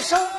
生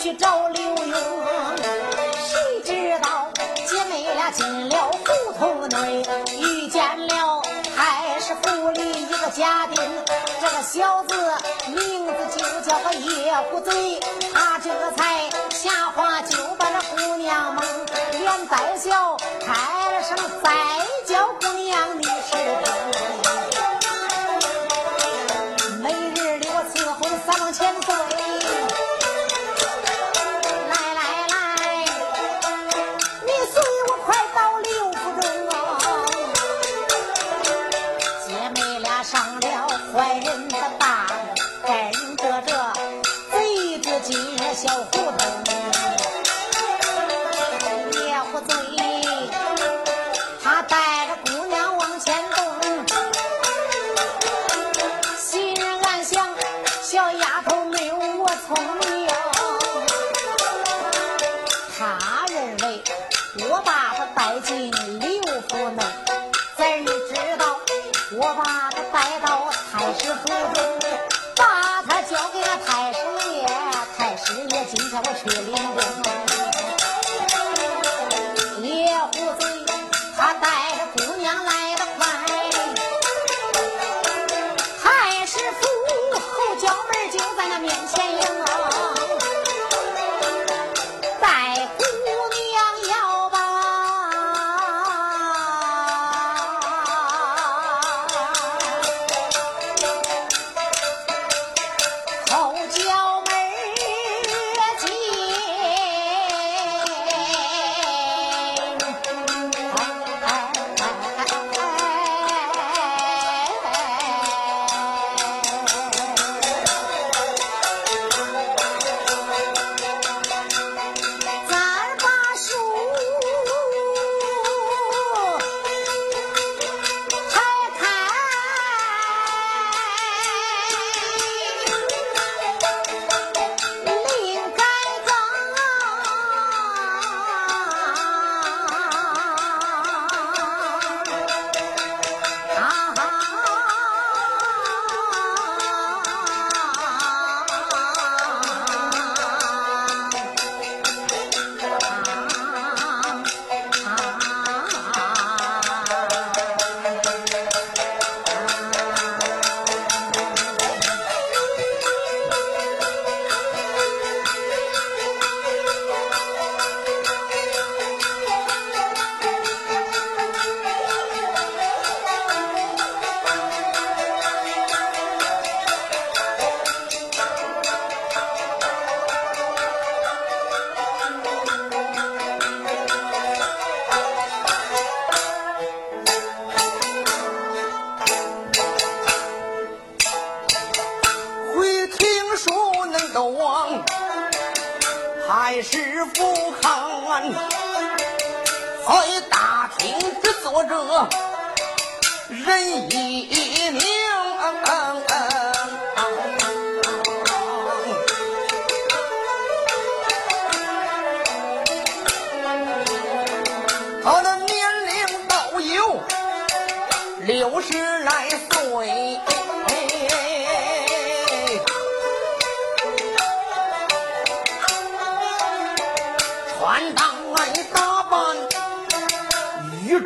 去找刘墉。谁知道姐妹俩进了胡同内，遇见了还是府里一个家丁，这个小子名字就叫个叶虎嘴，他这才下话就把这姑娘蒙，连带笑开了声再。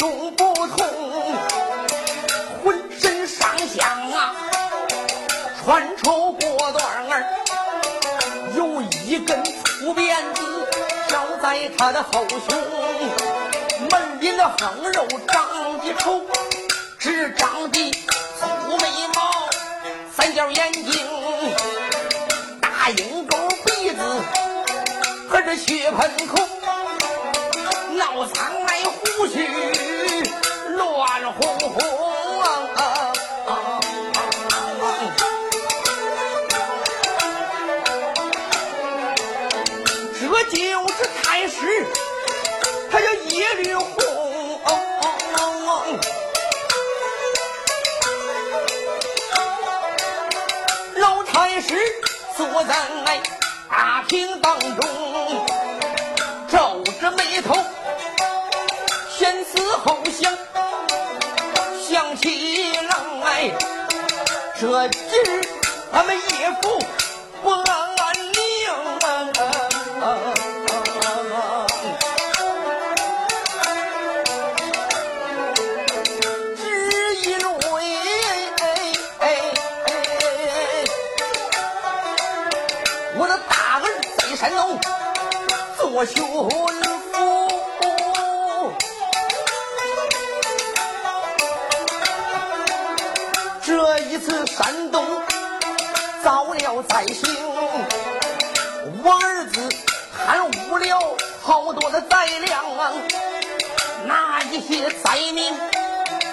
众不同，浑身上下啊穿绸过段儿，有一根粗辫子挑在他的后胸，门里的横肉长得丑，只长得粗眉毛，三角眼睛，大鹰钩鼻子。和这血盆口，脑苍来胡须乱哄哄啊！这就是太师，他叫叶绿红。老太师坐在大厅当中，这今这一次山东遭了灾星，我儿子贪污了好多的灾粮，拿一些灾民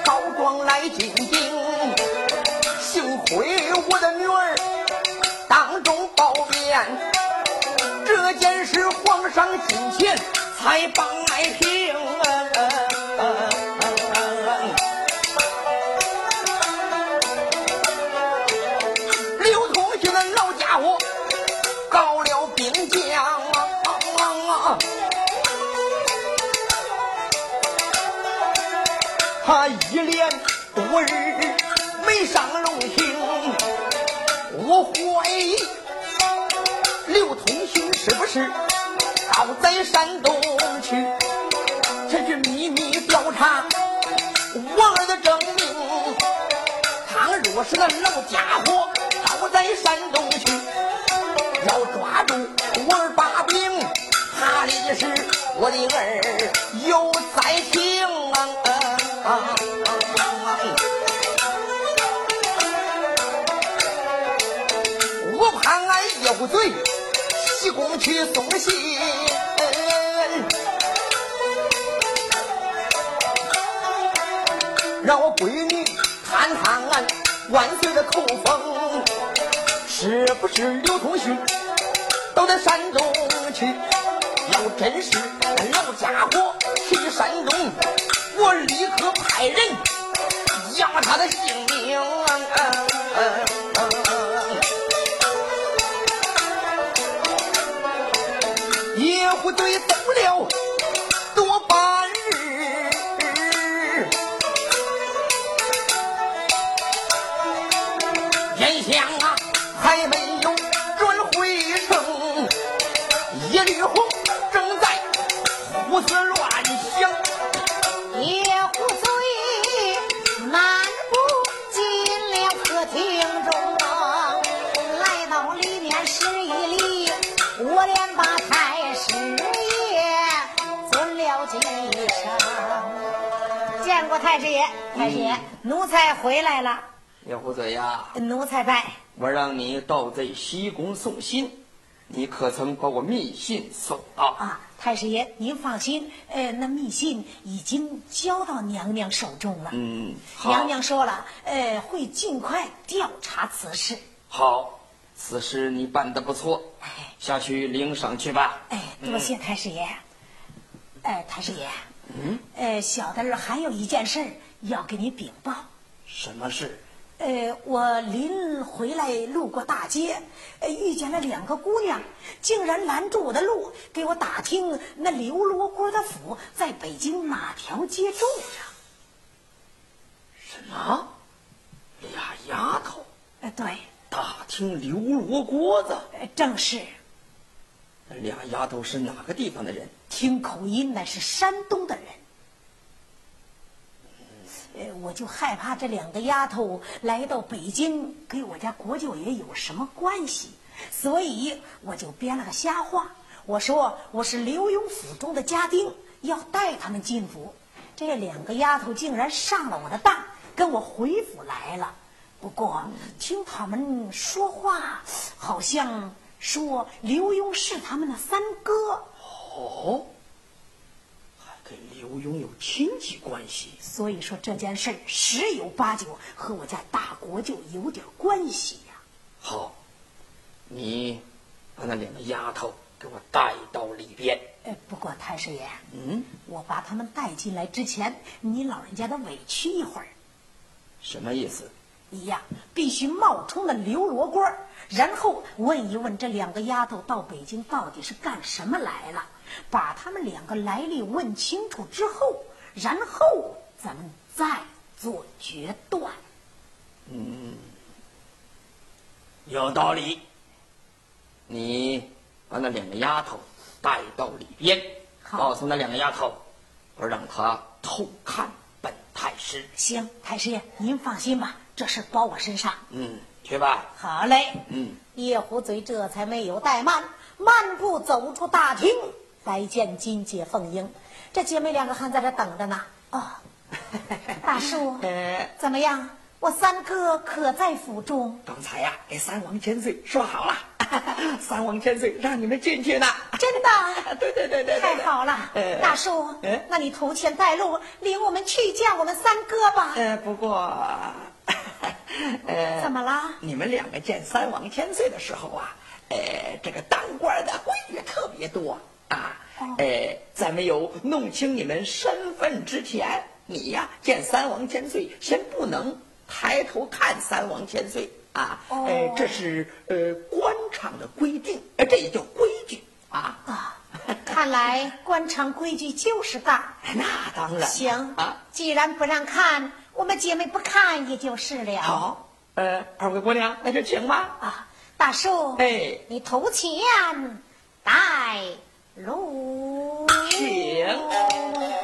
告状来进京，幸亏我的女儿。当众报辩，这件事皇上金钱才帮爱平。他一连多日没上龙庭。我怀疑刘通勋是不是逃在山东去？这去秘密调查我儿的证明。倘若是个老家伙逃在山东去，要抓住我儿把柄，怕的是我的儿有灾情！我怕俺有罪，西宫去送信，让我闺女探探俺万岁的口风，是不是刘通旭都在山东去？要真是老家伙去山东，我立刻派人要他的性命。野虎队走了多半日，眼想啊还没太师爷，太师爷，奴才回来了。野虎嘴呀，奴才拜。我让你到这西宫送信，你可曾把我密信送到？啊，太师爷，您放心，呃，那密信已经交到娘娘手中了。嗯，娘娘说了，呃，会尽快调查此事。好，此事你办得不错，下去领赏去吧。哎，多谢太师爷。哎，太师爷，嗯，呃，小的儿还有一件事要给你禀报。什么事？呃，我临回来路过大街，呃，遇见了两个姑娘，竟然拦住我的路，给我打听那刘罗锅的府在北京哪条街住着。什么？俩丫头？呃，对。打听刘罗锅子？呃，正是。那俩丫头是哪个地方的人？听口音，那是山东的人。呃，我就害怕这两个丫头来到北京，跟我家国舅爷有什么关系，所以我就编了个瞎话。我说我是刘墉府中的家丁，要带他们进府。这两个丫头竟然上了我的当，跟我回府来了。不过听他们说话，好像说刘墉是他们的三哥。哦。还跟刘墉有亲戚关系，所以说这件事十有八九和我家大国舅有点关系呀。好，你把那两个丫头给我带到里边。哎，不过太师爷，嗯，我把他们带进来之前，你老人家得委屈一会儿。什么意思？你呀，必须冒充的刘罗锅，然后问一问这两个丫头到北京到底是干什么来了。把他们两个来历问清楚之后，然后咱们再做决断。嗯，有道理。你把那两个丫头带到里边，告诉那两个丫头，我让她偷看本太师。行，太师爷，您放心吧，这事包我身上。嗯，去吧。好嘞。嗯，叶虎嘴这才没有怠慢，漫步走出大厅。来见金姐凤英，这姐妹两个还在这等着呢。哦，大叔，怎么样？我三哥可在府中？刚才呀，给三王千岁说好了，三王千岁让你们进去呢。真的？对对对对，太好了。大叔，那你头前带路，领我们去见我们三哥吧。呃，不过，呃，怎么了？你们两个见三王千岁的时候啊，呃，这个当官的规矩特别多。啊，哎，在没有弄清你们身份之前，你呀见三王千岁，先不能抬头看三王千岁啊！哎，这是呃官场的规定，哎，这也叫规矩啊！啊，看来官场规矩就是大。那当然。行啊，既然不让看，我们姐妹不看也就是了。好，呃，二位姑娘，那就请吧。啊，大叔，哎，你头前带。龙，请。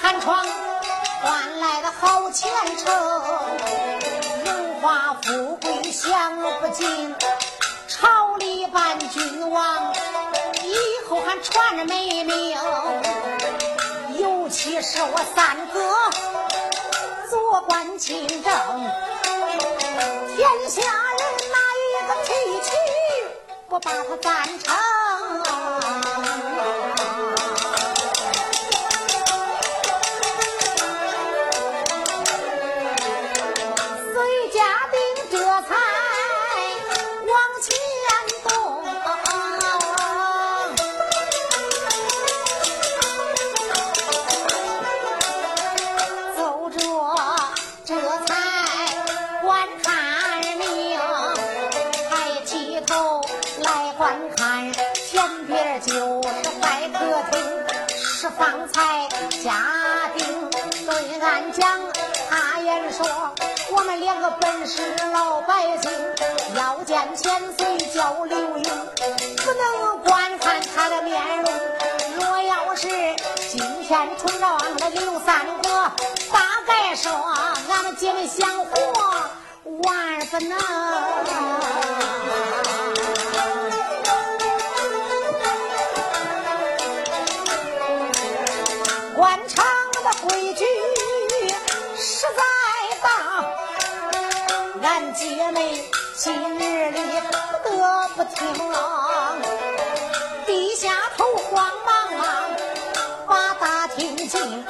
寒窗换来的好前程，荣华富贵享不尽，朝里伴君王，以后还传着美名。尤其是我三哥做官清正，天下人哪一个提起不把他赞成？家丁对俺讲，阿言说，我们两个本是老百姓，要见千岁叫刘墉，不能观看他的面容。若要是今天冲着俺的刘三哥，大概说俺们姐妹相活万不能。官场的规矩实在大。俺姐妹今日里不得不听啊，低下头慌忙忙把大厅进，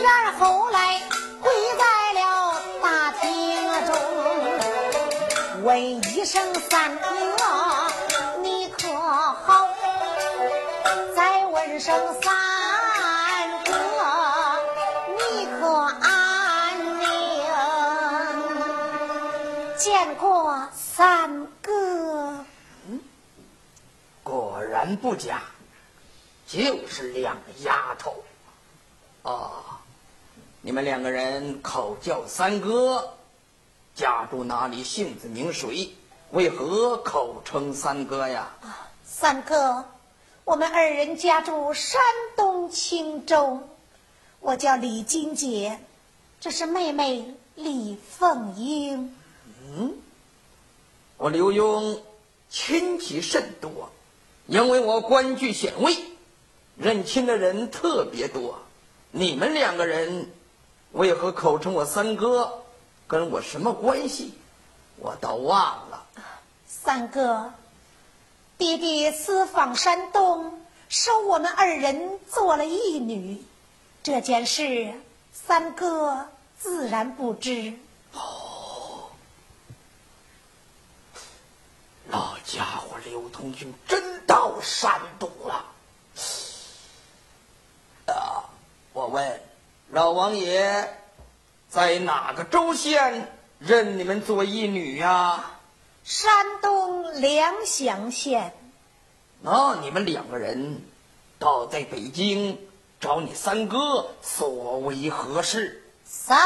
然后来跪在了大厅中，问一声三哥你可好？再问声三。然不假，就是两个丫头。啊，你们两个人口叫三哥，家住哪里？姓子名谁？为何口称三哥呀？啊，三哥，我们二人家住山东青州，我叫李金姐，这是妹妹李凤英。嗯，我刘墉亲戚甚多，因为我官居显位，认亲的人特别多。你们两个人为何口称我三哥？跟我什么关系？我倒忘了。三哥，弟弟私访山东，收我们二人做了义女，这件事三哥自然不知。哦，老家伙刘同军真到山东了。啊，我问老王爷，在哪个州县认你们做义女呀？山东良乡县。那你们两个人到在北京找你三哥，所为何事？三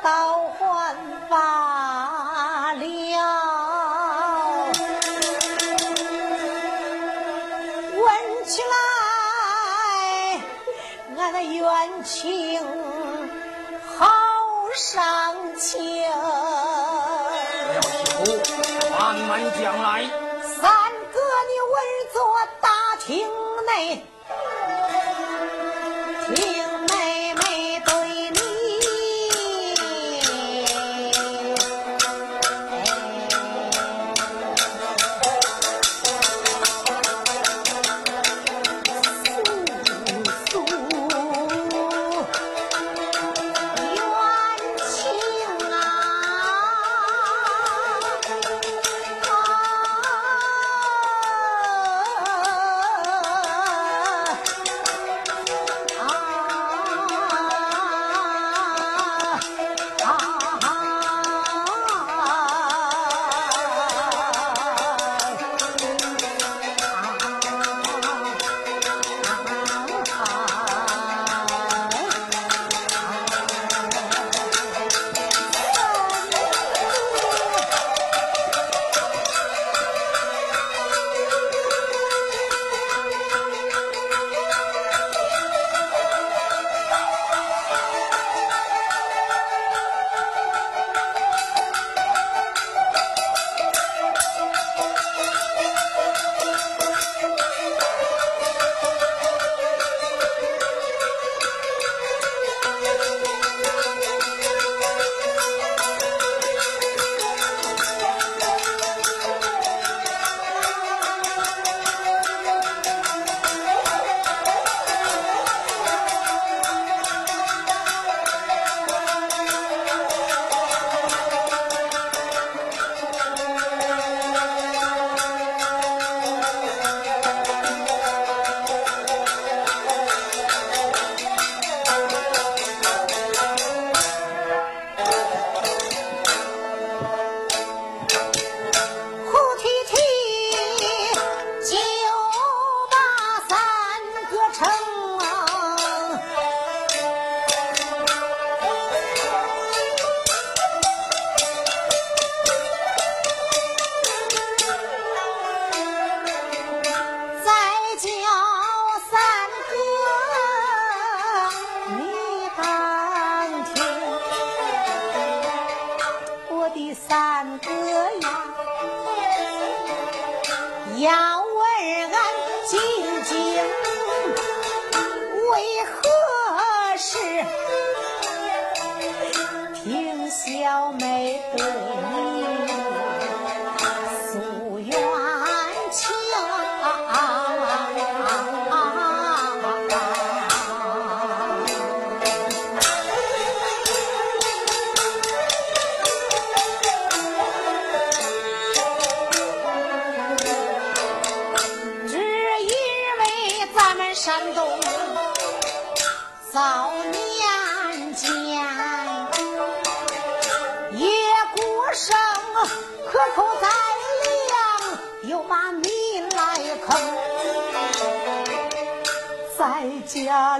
情倒还罢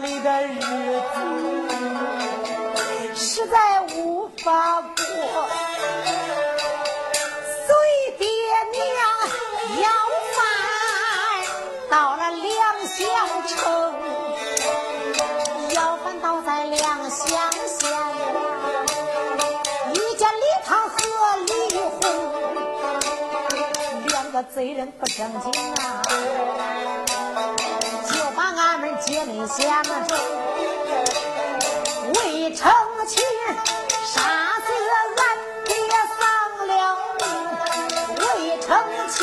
里的日子实在无法过随爹娘要饭到了良乡城要饭到在良乡县一见李塘河李红两个贼人不正经啊。结了相中，未成亲，杀死俺爹丧了命，未成亲。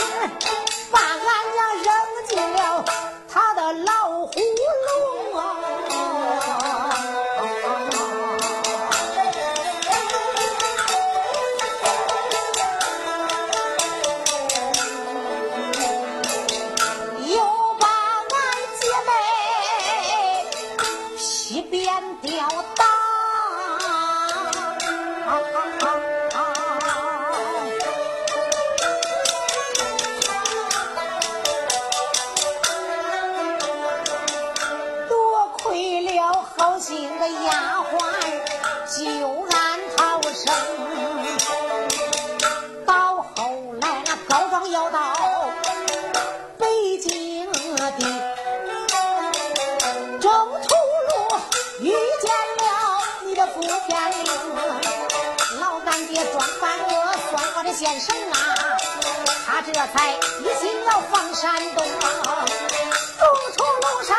这先生啊，他这才一心要放山东。走出路上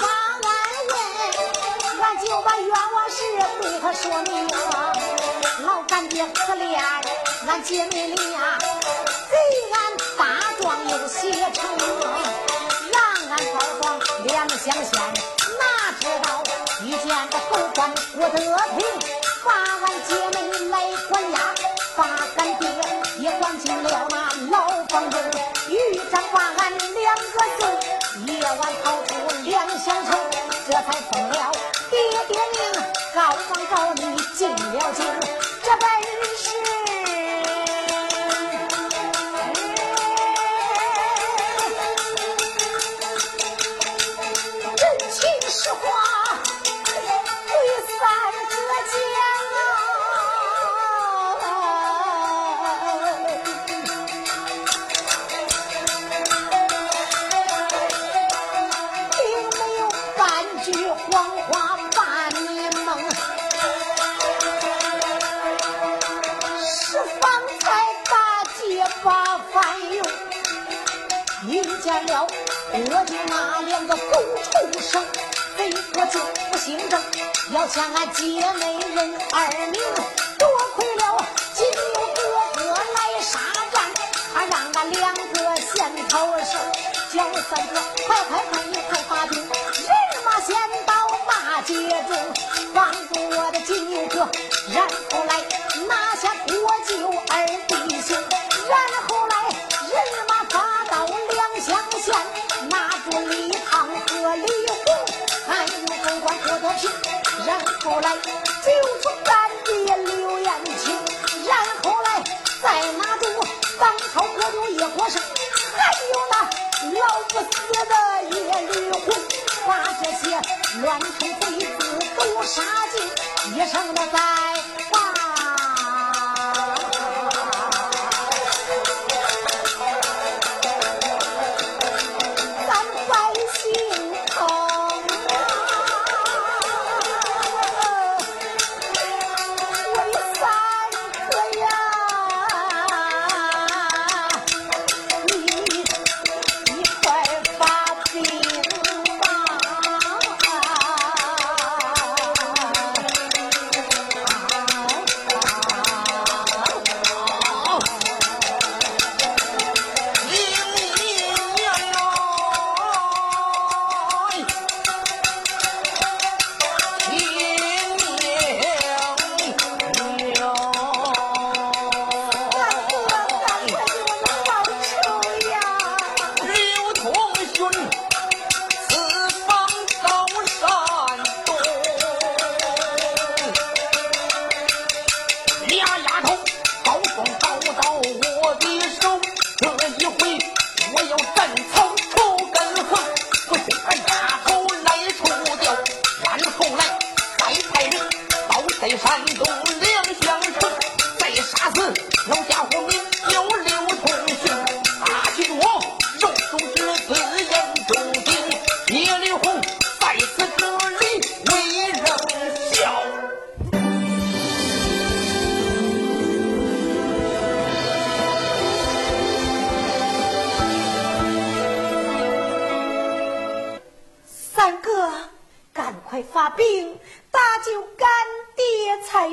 把俺问，俺就把冤枉事对他说明。老干爹可怜，俺姐妹俩给俺大壮又写成，让俺高壮两相先，哪知道遇见这狗官郭德平，把俺姐。了那老房子一张把俺两个字夜晚逃出两乡城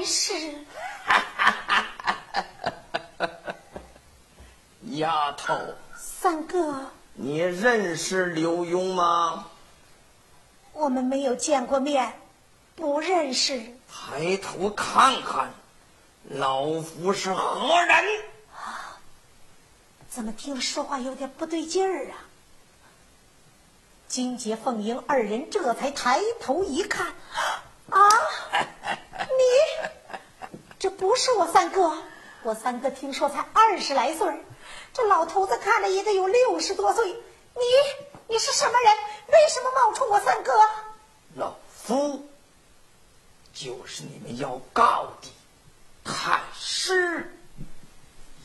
是。丫头，三哥，你认识刘墉吗？我们没有见过面，不认识。抬头看看，老夫是何人？啊怎么听说话有点不对劲儿啊？金杰、凤英二人这才抬头一看，啊，你这不是我三哥，我三哥听说才二十来岁这老头子看着也得有六十多岁。你你是什么人？为什么冒充我三哥？老夫就是你们要告的太师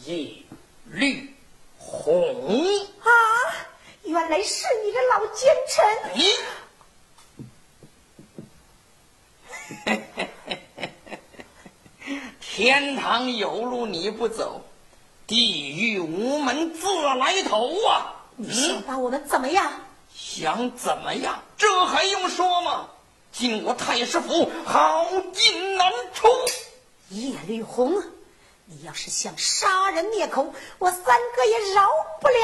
叶绿红啊！原来是你这老奸臣！天堂有路你不走，地狱无门自来投啊！你想把我们怎么样？想怎么样？这还用说吗？进我太师府，好进难出。叶绿红。你要是想杀人灭口，我三哥也饶不了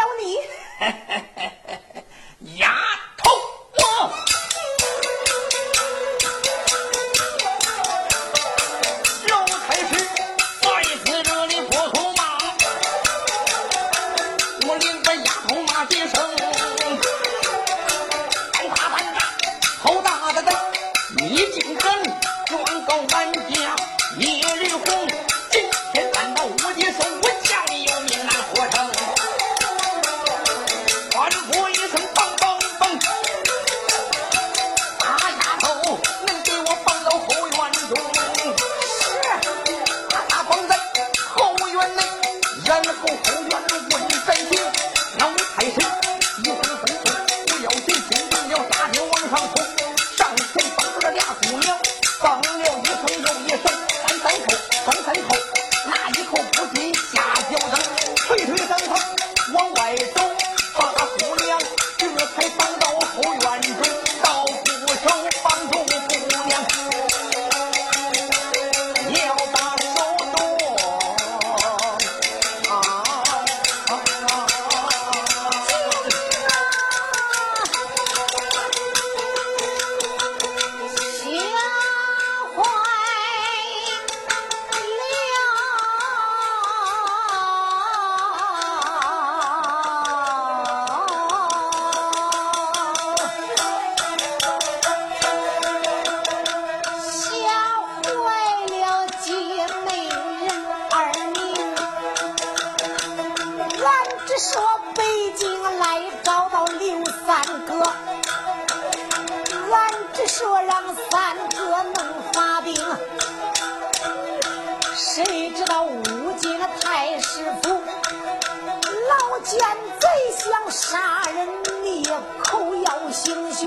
你。丫头，我好大的胆，你竟敢状告俺杀人灭口要行凶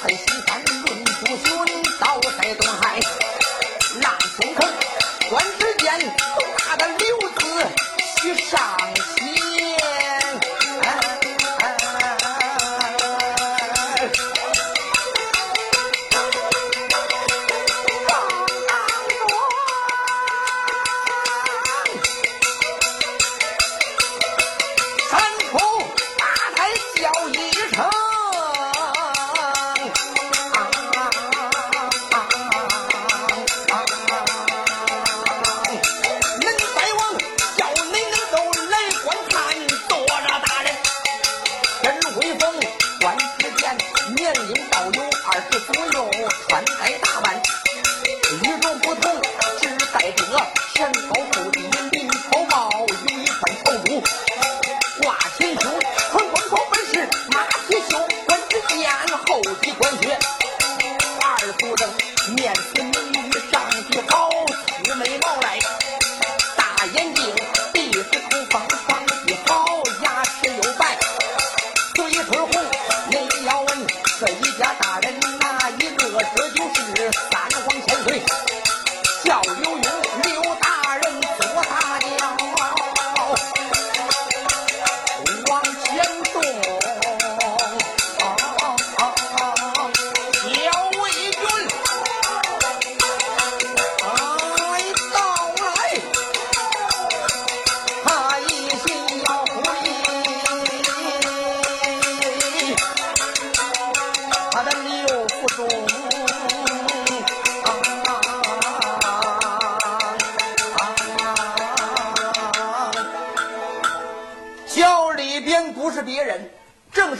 枪在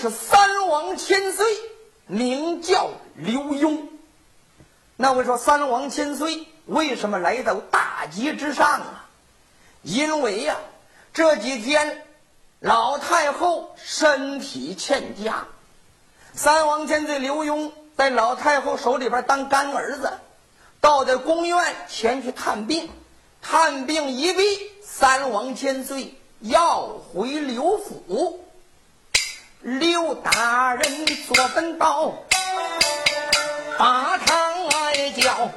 是，三王千岁名叫刘墉。那我说三王千岁为什么来到大吉之上啊？因为呀，这几天老太后身体欠佳，三王千岁刘墉在老太后手里边当干儿子，到在宫院前去探病，探病一毕，三王千岁要回刘府。刘大人坐分道，把堂来叫，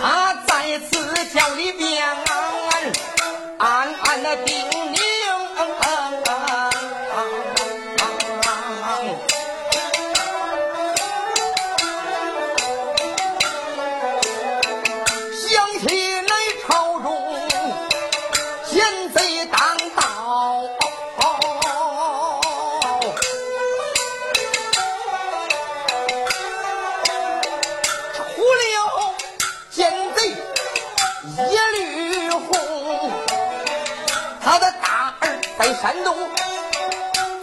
他在此叫里边暗暗的叮山东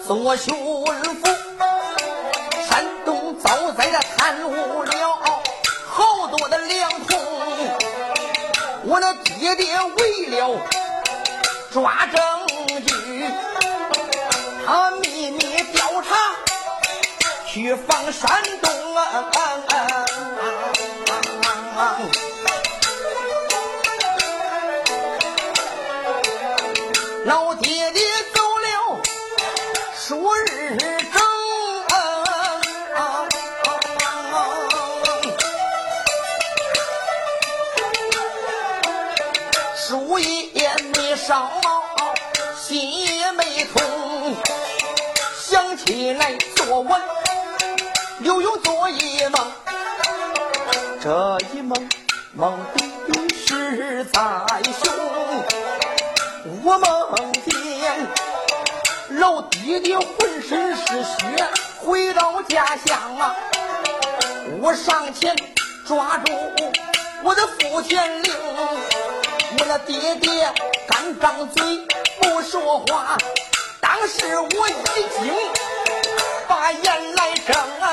做巡抚，山东遭灾的贪污了好多的粮桶。我那爹爹为了抓证据，他秘密调查去访山东啊。数日正、啊啊啊，数夜没少，心也没痛，想起来作文，又有作业吗？你浑身是血回到家乡啊，我上前抓住我的父亲令，我的爹爹。刚张嘴不说话，当时我已经把眼来睁。啊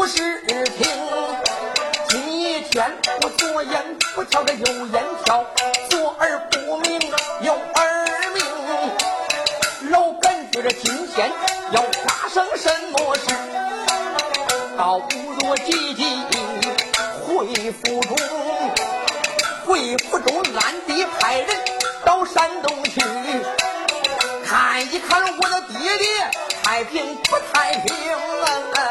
不是听，今天？我左眼不瞧着右眼瞧，左耳不明右耳明，老感觉着今天要发生什么事，倒不如急急回府中，回府中暗地派人到山东去，看一看我的爹爹太平不太平。三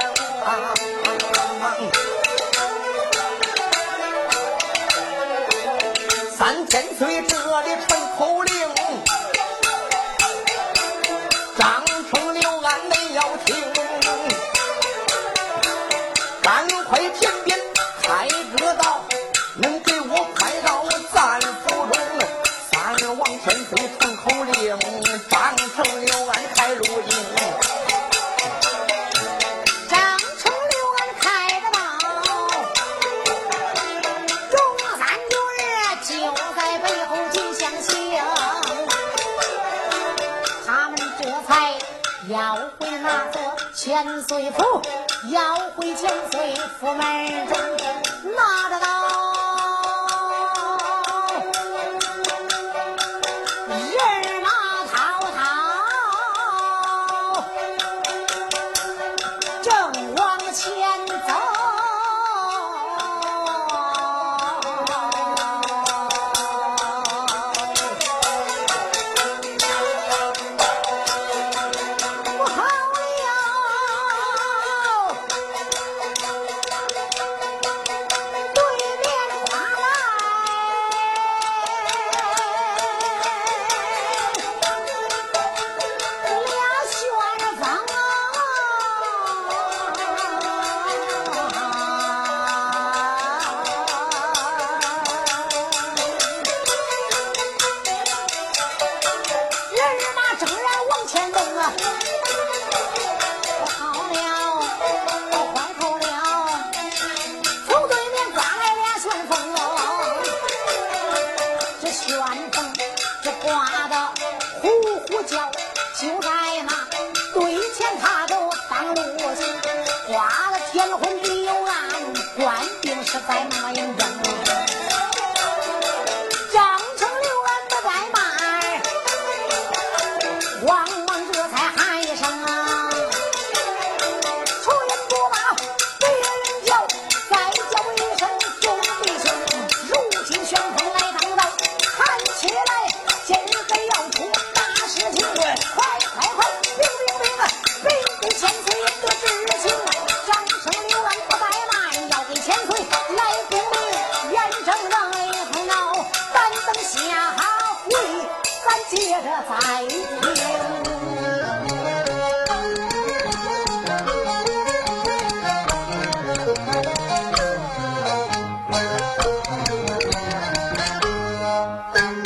这里传口千岁府要回千岁府门，